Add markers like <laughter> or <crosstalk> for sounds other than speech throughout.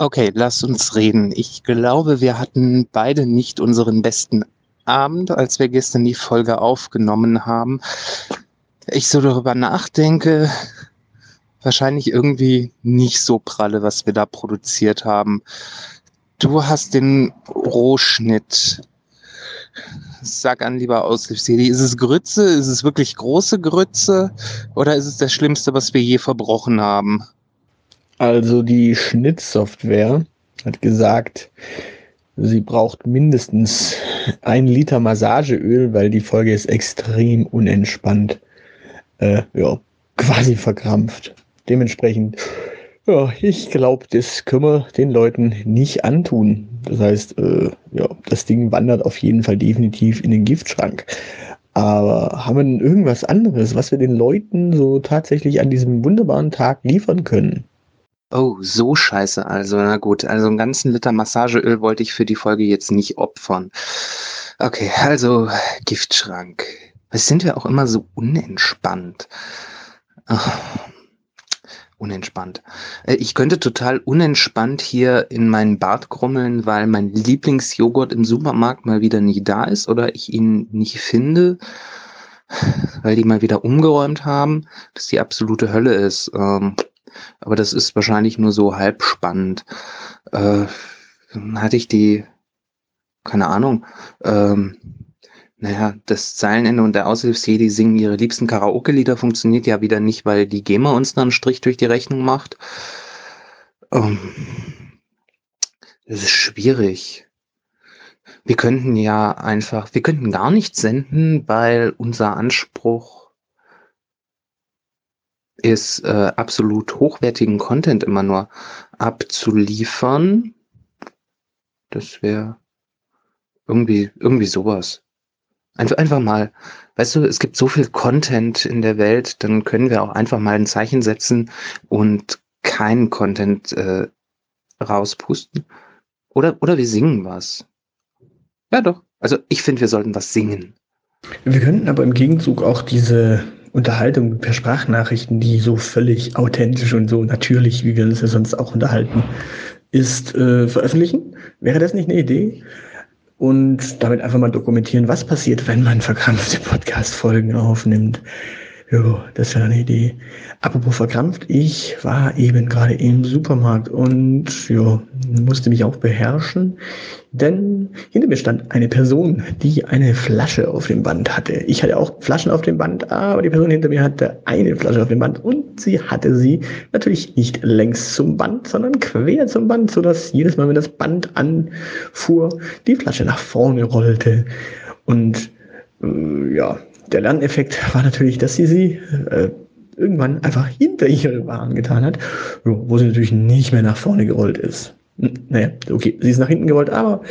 Okay, lass uns reden. Ich glaube, wir hatten beide nicht unseren besten Abend, als wir gestern die Folge aufgenommen haben. Ich so darüber nachdenke, wahrscheinlich irgendwie nicht so pralle, was wir da produziert haben. Du hast den Rohschnitt. Sag an, lieber Aushilfsjedi, ist es Grütze? Ist es wirklich große Grütze? Oder ist es das Schlimmste, was wir je verbrochen haben? Also die Schnittsoftware hat gesagt, sie braucht mindestens ein Liter Massageöl, weil die Folge ist extrem unentspannt. Äh, ja, quasi verkrampft. Dementsprechend, ja, ich glaube, das können wir den Leuten nicht antun. Das heißt, äh, ja, das Ding wandert auf jeden Fall definitiv in den Giftschrank. Aber haben wir denn irgendwas anderes, was wir den Leuten so tatsächlich an diesem wunderbaren Tag liefern können? Oh, so scheiße also. Na gut, also einen ganzen Liter Massageöl wollte ich für die Folge jetzt nicht opfern. Okay, also Giftschrank. Was sind wir auch immer so unentspannt? Ach, unentspannt. Äh, ich könnte total unentspannt hier in meinen Bart grummeln, weil mein Lieblingsjoghurt im Supermarkt mal wieder nicht da ist oder ich ihn nicht finde, weil die mal wieder umgeräumt haben, dass die absolute Hölle ist. Ähm, aber das ist wahrscheinlich nur so halb spannend. Äh, hatte ich die, keine Ahnung, ähm, naja, das Zeilenende und der Aushilfsjedi singen ihre liebsten Karaoke-Lieder funktioniert ja wieder nicht, weil die GEMA uns dann einen Strich durch die Rechnung macht. Ähm, das ist schwierig. Wir könnten ja einfach, wir könnten gar nicht senden, weil unser Anspruch ist, äh, absolut hochwertigen Content immer nur abzuliefern. Das wäre irgendwie, irgendwie sowas. Einfach, einfach mal, weißt du, es gibt so viel Content in der Welt, dann können wir auch einfach mal ein Zeichen setzen und keinen Content äh, rauspusten. Oder, oder wir singen was. Ja, doch. Also ich finde, wir sollten was singen. Wir könnten aber im Gegenzug auch diese Unterhaltung per Sprachnachrichten, die so völlig authentisch und so natürlich, wie wir uns ja sonst auch unterhalten, ist, äh, veröffentlichen. Wäre das nicht eine Idee? Und damit einfach mal dokumentieren, was passiert, wenn man verkrampfte Podcast-Folgen aufnimmt. Jo, das wäre eine Idee. Apropos verkrampft, ich war eben gerade im Supermarkt und jo, musste mich auch beherrschen, denn hinter mir stand eine Person, die eine Flasche auf dem Band hatte. Ich hatte auch Flaschen auf dem Band, aber die Person hinter mir hatte eine Flasche auf dem Band und sie hatte sie natürlich nicht längs zum Band, sondern quer zum Band, sodass jedes Mal, wenn das Band anfuhr, die Flasche nach vorne rollte. Und äh, ja, der Lerneffekt war natürlich, dass sie sie äh, irgendwann einfach hinter ihre Waren getan hat, wo sie natürlich nicht mehr nach vorne gerollt ist. Naja, okay, sie ist nach hinten gerollt, aber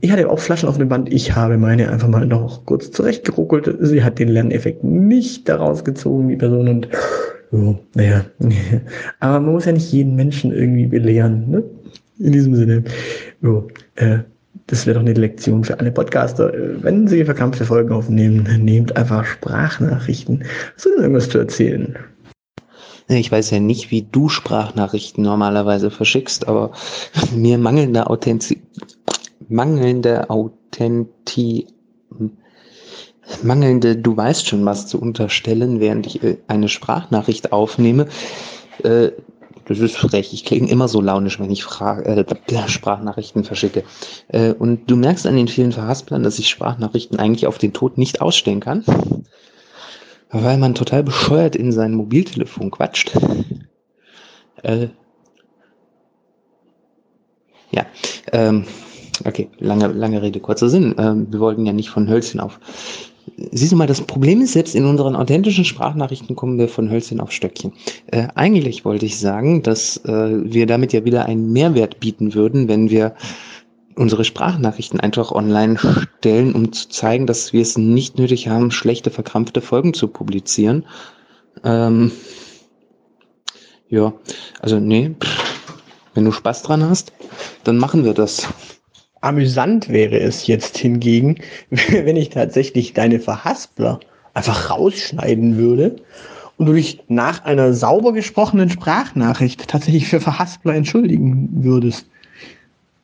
ich hatte auch Flaschen auf dem Band. Ich habe meine einfach mal noch kurz zurechtgeruckelt. Sie hat den Lerneffekt nicht daraus gezogen, die Person, und jo, naja. <laughs> aber man muss ja nicht jeden Menschen irgendwie belehren, ne? In diesem Sinne. Jo, äh, das wäre doch eine Lektion für alle Podcaster. Wenn Sie verkrampfte Folgen aufnehmen, nehmt einfach Sprachnachrichten. Hast du denn irgendwas zu erzählen? Ich weiß ja nicht, wie du Sprachnachrichten normalerweise verschickst, aber <laughs> mir mangelnde Authentiz mangelnde Authenti mangelnde, du weißt schon was zu unterstellen, während ich äh, eine Sprachnachricht aufnehme, äh, das ist frech. Ich klinge immer so launisch, wenn ich Fra äh, Sprachnachrichten verschicke. Äh, und du merkst an den vielen Verhasplern, dass ich Sprachnachrichten eigentlich auf den Tod nicht ausstellen kann. Weil man total bescheuert in sein Mobiltelefon quatscht. Äh, ja, ähm, okay, lange, lange Rede, kurzer Sinn. Ähm, wir wollten ja nicht von Hölzchen auf siehst du mal, das Problem ist, selbst in unseren authentischen Sprachnachrichten kommen wir von Hölzchen auf Stöckchen. Äh, eigentlich wollte ich sagen, dass äh, wir damit ja wieder einen Mehrwert bieten würden, wenn wir unsere Sprachnachrichten einfach online stellen, um zu zeigen, dass wir es nicht nötig haben, schlechte, verkrampfte Folgen zu publizieren. Ähm, ja, also nee, wenn du Spaß dran hast, dann machen wir das. Amüsant wäre es jetzt hingegen, <laughs> wenn ich tatsächlich deine Verhaspler einfach rausschneiden würde und du dich nach einer sauber gesprochenen Sprachnachricht tatsächlich für Verhaspler entschuldigen würdest.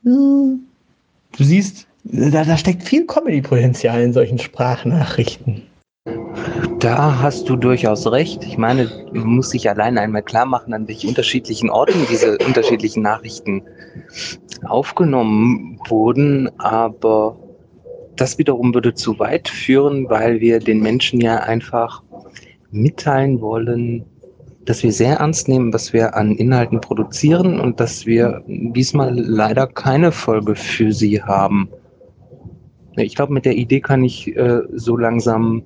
Du siehst, da, da steckt viel Comedy-Potenzial in solchen Sprachnachrichten. Da hast du durchaus recht. Ich meine, man muss sich allein einmal klar machen, an welchen unterschiedlichen Orten diese unterschiedlichen Nachrichten aufgenommen wurden. Aber das wiederum würde zu weit führen, weil wir den Menschen ja einfach mitteilen wollen, dass wir sehr ernst nehmen, was wir an Inhalten produzieren und dass wir diesmal leider keine Folge für sie haben. Ich glaube, mit der Idee kann ich äh, so langsam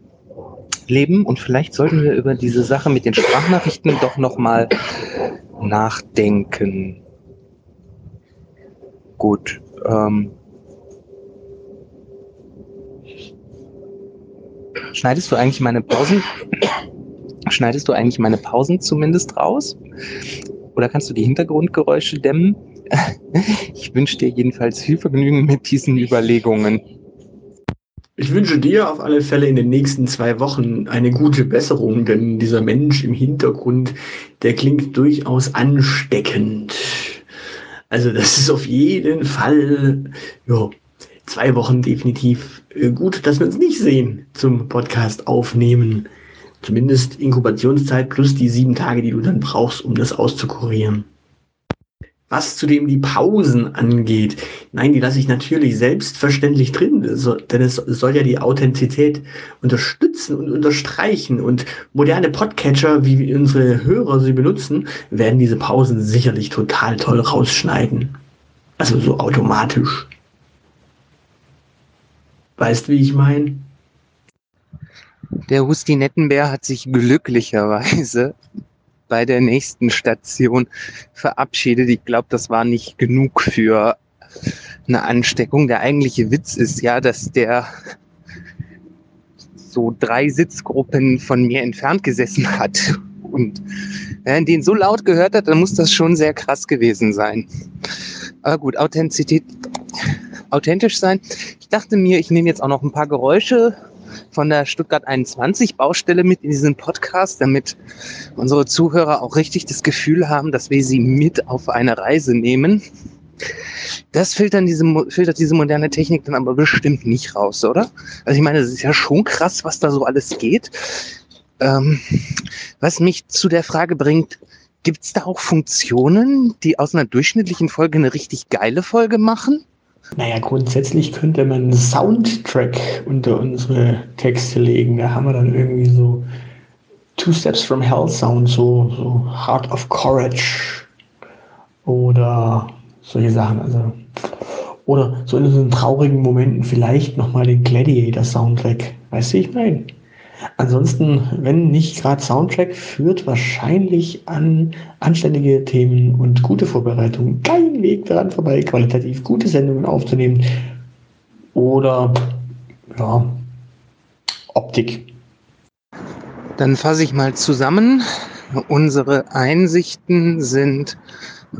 leben und vielleicht sollten wir über diese Sache mit den Sprachnachrichten doch nochmal nachdenken. Gut. Ähm, schneidest du eigentlich meine Pausen? Schneidest du eigentlich meine Pausen zumindest raus? Oder kannst du die Hintergrundgeräusche dämmen? <laughs> Ich wünsche dir jedenfalls viel Vergnügen mit diesen Überlegungen. Ich wünsche dir auf alle Fälle in den nächsten zwei Wochen eine gute Besserung, denn dieser Mensch im Hintergrund, der klingt durchaus ansteckend. Also das ist auf jeden Fall ja, zwei Wochen definitiv äh, gut, dass wir uns nicht sehen zum Podcast aufnehmen. Zumindest Inkubationszeit plus die sieben Tage, die du dann brauchst, um das auszukurieren. Was zudem die Pausen angeht, nein, die lasse ich natürlich selbstverständlich drin, denn es soll ja die Authentizität unterstützen und unterstreichen. Und moderne Podcatcher, wie unsere Hörer sie benutzen, werden diese Pausen sicherlich total toll rausschneiden. Also so automatisch. Weißt, wie ich meine? Der Hustinettenbär hat sich glücklicherweise bei der nächsten Station verabschiedet. Ich glaube, das war nicht genug für eine Ansteckung. Der eigentliche Witz ist ja, dass der so drei Sitzgruppen von mir entfernt gesessen hat. Und wenn den so laut gehört hat, dann muss das schon sehr krass gewesen sein. Aber gut, Authentizität, authentisch sein. Ich dachte mir, ich nehme jetzt auch noch ein paar Geräusche von der Stuttgart 21 Baustelle mit in diesen Podcast, damit unsere Zuhörer auch richtig das Gefühl haben, dass wir sie mit auf eine Reise nehmen. Das filtert diese, filtert diese moderne Technik dann aber bestimmt nicht raus, oder? Also ich meine, es ist ja schon krass, was da so alles geht. Ähm, was mich zu der Frage bringt, gibt es da auch Funktionen, die aus einer durchschnittlichen Folge eine richtig geile Folge machen? Naja, grundsätzlich könnte man einen Soundtrack unter unsere Texte legen. Da haben wir dann irgendwie so Two Steps from Hell Sound, so, so Heart of Courage oder solche Sachen. Also, oder so in so traurigen Momenten vielleicht nochmal den Gladiator Soundtrack. Weißt du, ich meine? Ansonsten, wenn nicht gerade Soundtrack, führt wahrscheinlich an anständige Themen und gute Vorbereitungen kein Weg daran vorbei, qualitativ gute Sendungen aufzunehmen. Oder ja, Optik. Dann fasse ich mal zusammen. Unsere Einsichten sind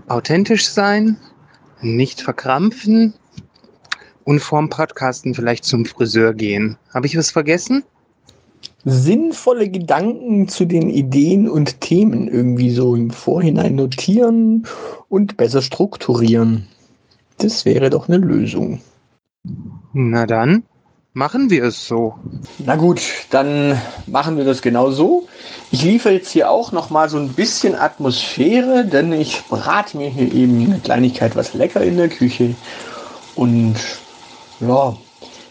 authentisch sein, nicht verkrampfen und vorm Podcasten vielleicht zum Friseur gehen. Habe ich was vergessen? Sinnvolle Gedanken zu den Ideen und Themen irgendwie so im Vorhinein notieren und besser strukturieren. Das wäre doch eine Lösung. Na dann, machen wir es so. Na gut, dann machen wir das genau so. Ich liefere jetzt hier auch noch mal so ein bisschen Atmosphäre, denn ich brate mir hier eben eine Kleinigkeit was lecker in der Küche. Und ja,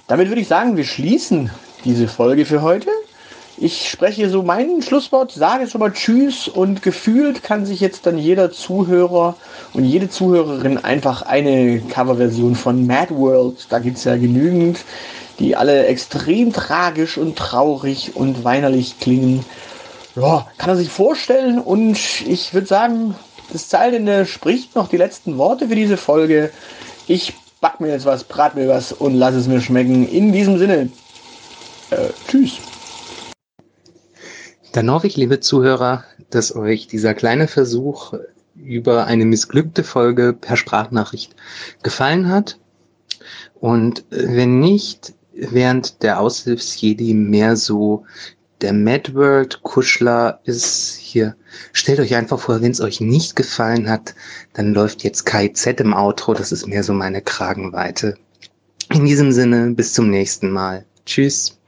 damit würde ich sagen, wir schließen diese Folge für heute. Ich spreche so mein Schlusswort, sage schon mal Tschüss und gefühlt kann sich jetzt dann jeder Zuhörer und jede Zuhörerin einfach eine Coverversion von Mad World, da gibt es ja genügend, die alle extrem tragisch und traurig und weinerlich klingen. Ja, kann er sich vorstellen und ich würde sagen, das Zeilende spricht noch die letzten Worte für diese Folge. Ich back mir jetzt was, brat mir was und lass es mir schmecken. In diesem Sinne, äh, tschüss. Dann hoffe ich, liebe Zuhörer, dass euch dieser kleine Versuch über eine missglückte Folge per Sprachnachricht gefallen hat. Und wenn nicht, während der Aushilfsjedi mehr so der Mad World Kuschler ist hier. Stellt euch einfach vor, wenn es euch nicht gefallen hat, dann läuft jetzt KZ im Outro. Das ist mehr so meine Kragenweite. In diesem Sinne, bis zum nächsten Mal. Tschüss.